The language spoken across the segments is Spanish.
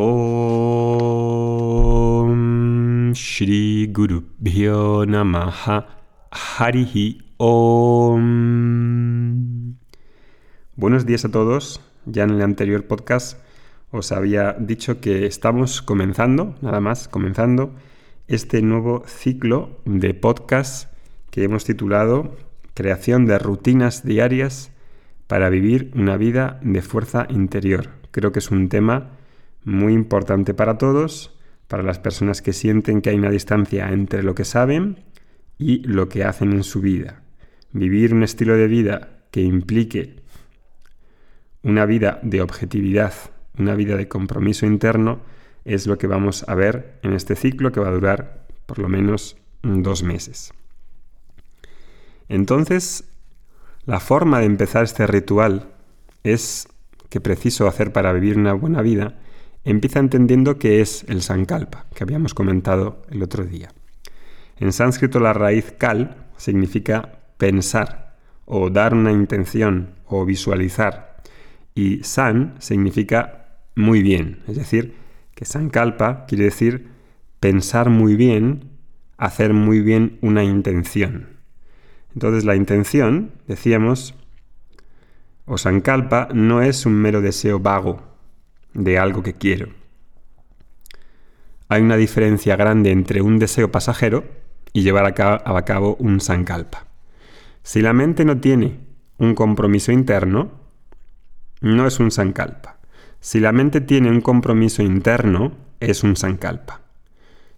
Om Shri Guru Bhyo Namaha Harihi Om. Buenos días a todos. Ya en el anterior podcast os había dicho que estamos comenzando, nada más, comenzando este nuevo ciclo de podcast que hemos titulado Creación de rutinas diarias para vivir una vida de fuerza interior. Creo que es un tema muy importante para todos, para las personas que sienten que hay una distancia entre lo que saben y lo que hacen en su vida. Vivir un estilo de vida que implique una vida de objetividad, una vida de compromiso interno, es lo que vamos a ver en este ciclo que va a durar por lo menos dos meses. Entonces, la forma de empezar este ritual es que preciso hacer para vivir una buena vida, empieza entendiendo qué es el sankalpa, que habíamos comentado el otro día. En sánscrito la raíz kal significa pensar o dar una intención o visualizar y san significa muy bien, es decir, que sankalpa quiere decir pensar muy bien, hacer muy bien una intención. Entonces la intención, decíamos, o sankalpa, no es un mero deseo vago de algo que quiero. Hay una diferencia grande entre un deseo pasajero y llevar a cabo, un sankalpa. Si la mente no tiene un compromiso interno, no es un sankalpa. Si la mente tiene un compromiso interno, es un sankalpa.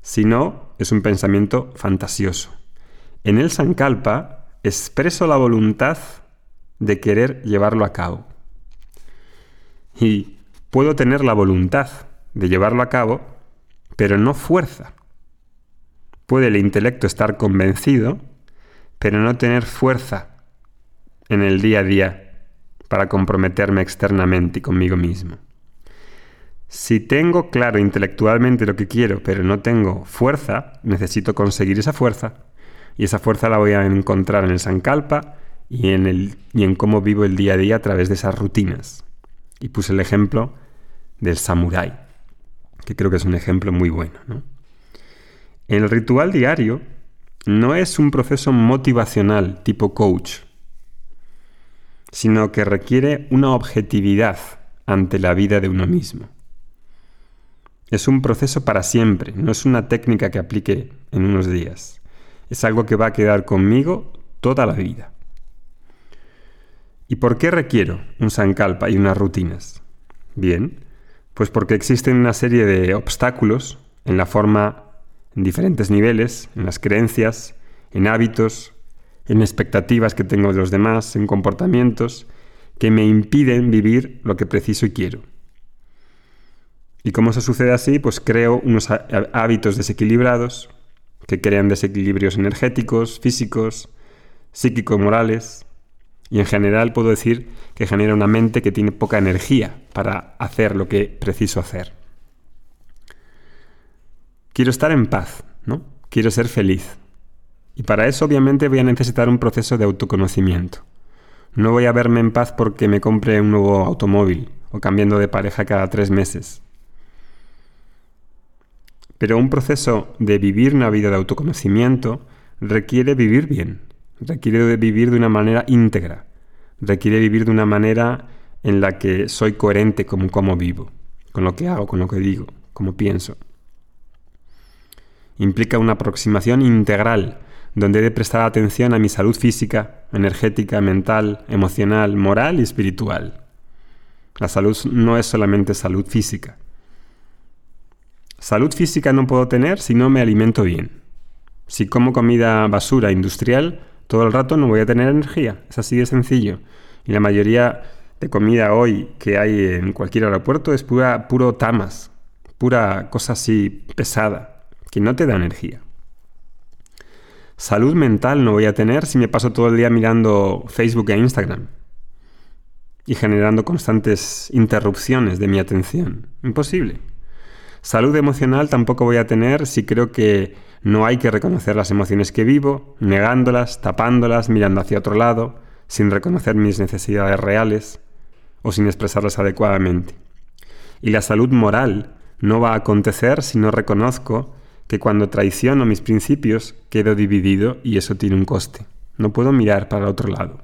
Si no, es un pensamiento fantasioso. En el sankalpa expreso la voluntad de querer llevarlo a cabo. Y puedo tener la voluntad de llevarlo a cabo, pero no fuerza. Puede el intelecto estar convencido, pero no tener fuerza en el día a día para comprometerme externamente y conmigo mismo. Si tengo claro intelectualmente lo que quiero, pero no tengo fuerza, necesito conseguir esa fuerza y esa fuerza la voy a encontrar en el Sankalpa y en, el, y en cómo vivo el día a día a través de esas rutinas. Y puse el ejemplo del samurái, que creo que es un ejemplo muy bueno. El ritual diario no es un proceso motivacional tipo coach, sino que requiere una objetividad ante la vida de uno mismo. Es un proceso para siempre, no es una técnica que aplique en unos días es algo que va a quedar conmigo toda la vida. ¿Y por qué requiero un sankalpa y unas rutinas? Bien, pues porque existen una serie de obstáculos en la forma, en diferentes niveles, en las creencias, en hábitos, en expectativas que tengo de los demás, en comportamientos, que me impiden vivir lo que preciso y quiero. Y como eso sucede así, pues creo unos hábitos desequilibrados, que crean desequilibrios energéticos, físicos, psíquico-morales, y en general puedo decir que genera una mente que tiene poca energía para hacer lo que preciso hacer. Quiero estar en paz, ¿no? Quiero ser feliz. Y para eso obviamente voy a necesitar un proceso de autoconocimiento. No voy a verme en paz porque me compre un nuevo automóvil o cambiando de pareja cada tres meses. Pero un proceso de vivir una vida de autoconocimiento requiere vivir bien, requiere vivir de una manera íntegra, requiere vivir de una manera en la que soy coherente con cómo vivo, con lo que hago, con lo que digo, cómo pienso. Implica una aproximación integral, donde he de prestar atención a mi salud física, energética, mental, emocional, moral y espiritual. La salud no es solamente salud física, Salud física no puedo tener si no me alimento bien. Si como comida basura industrial, todo el rato no voy a tener energía. Es así de sencillo. Y la mayoría de comida hoy que hay en cualquier aeropuerto es pura, puro tamas, pura cosa así pesada, que no te da energía. Salud mental no voy a tener si me paso todo el día mirando Facebook e Instagram y generando constantes interrupciones de mi atención. Imposible. Salud emocional tampoco voy a tener si creo que no hay que reconocer las emociones que vivo, negándolas, tapándolas, mirando hacia otro lado, sin reconocer mis necesidades reales o sin expresarlas adecuadamente. Y la salud moral no va a acontecer si no reconozco que cuando traiciono mis principios quedo dividido y eso tiene un coste. No puedo mirar para otro lado.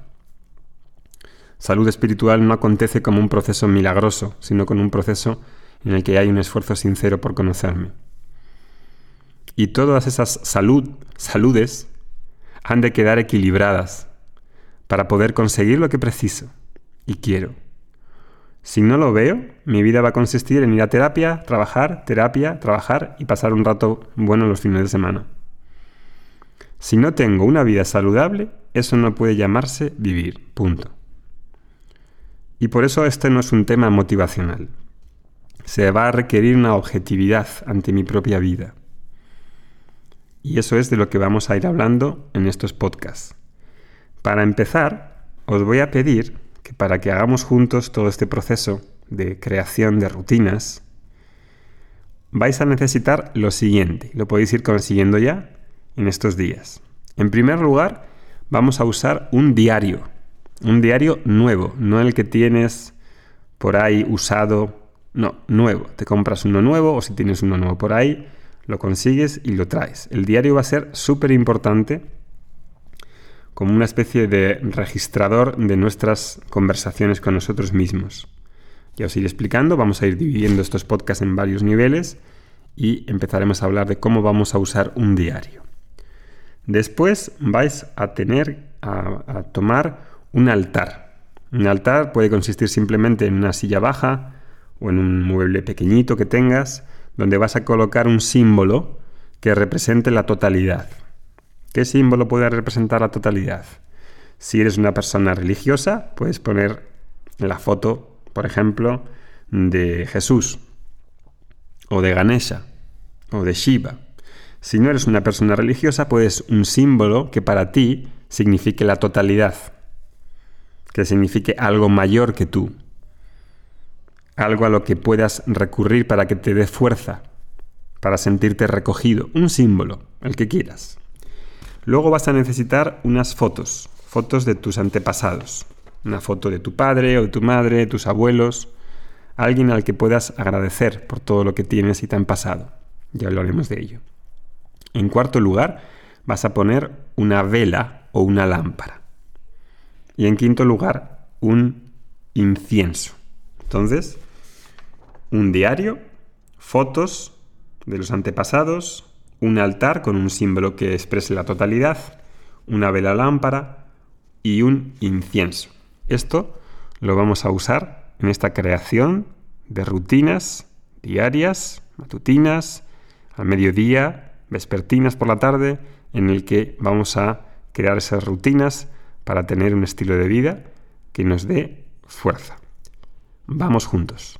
Salud espiritual no acontece como un proceso milagroso, sino con un proceso en el que hay un esfuerzo sincero por conocerme. Y todas esas salud, saludes han de quedar equilibradas para poder conseguir lo que preciso y quiero. Si no lo veo, mi vida va a consistir en ir a terapia, trabajar, terapia, trabajar y pasar un rato bueno los fines de semana. Si no tengo una vida saludable, eso no puede llamarse vivir. Punto. Y por eso este no es un tema motivacional. Se va a requerir una objetividad ante mi propia vida. Y eso es de lo que vamos a ir hablando en estos podcasts. Para empezar, os voy a pedir que para que hagamos juntos todo este proceso de creación de rutinas, vais a necesitar lo siguiente. Lo podéis ir consiguiendo ya en estos días. En primer lugar, vamos a usar un diario. Un diario nuevo, no el que tienes por ahí usado. No, nuevo. Te compras uno nuevo o si tienes uno nuevo por ahí, lo consigues y lo traes. El diario va a ser súper importante como una especie de registrador de nuestras conversaciones con nosotros mismos. Ya os iré explicando, vamos a ir dividiendo estos podcasts en varios niveles y empezaremos a hablar de cómo vamos a usar un diario. Después vais a tener a, a tomar un altar. Un altar puede consistir simplemente en una silla baja o en un mueble pequeñito que tengas, donde vas a colocar un símbolo que represente la totalidad. ¿Qué símbolo puede representar la totalidad? Si eres una persona religiosa, puedes poner la foto, por ejemplo, de Jesús, o de Ganesha, o de Shiva. Si no eres una persona religiosa, puedes un símbolo que para ti signifique la totalidad, que signifique algo mayor que tú, algo a lo que puedas recurrir para que te dé fuerza, para sentirte recogido, un símbolo, el que quieras. Luego vas a necesitar unas fotos, fotos de tus antepasados. Una foto de tu padre o de tu madre, tus abuelos, alguien al que puedas agradecer por todo lo que tienes y te han pasado. Ya hablaremos de ello. En cuarto lugar, vas a poner una vela o una lámpara. Y en quinto lugar, un incienso. Entonces, un diario, fotos de los antepasados, un altar con un símbolo que exprese la totalidad, una vela lámpara y un incienso. Esto lo vamos a usar en esta creación de rutinas diarias, matutinas, al mediodía, vespertinas por la tarde, en el que vamos a crear esas rutinas para tener un estilo de vida que nos dé fuerza. Vamos juntos.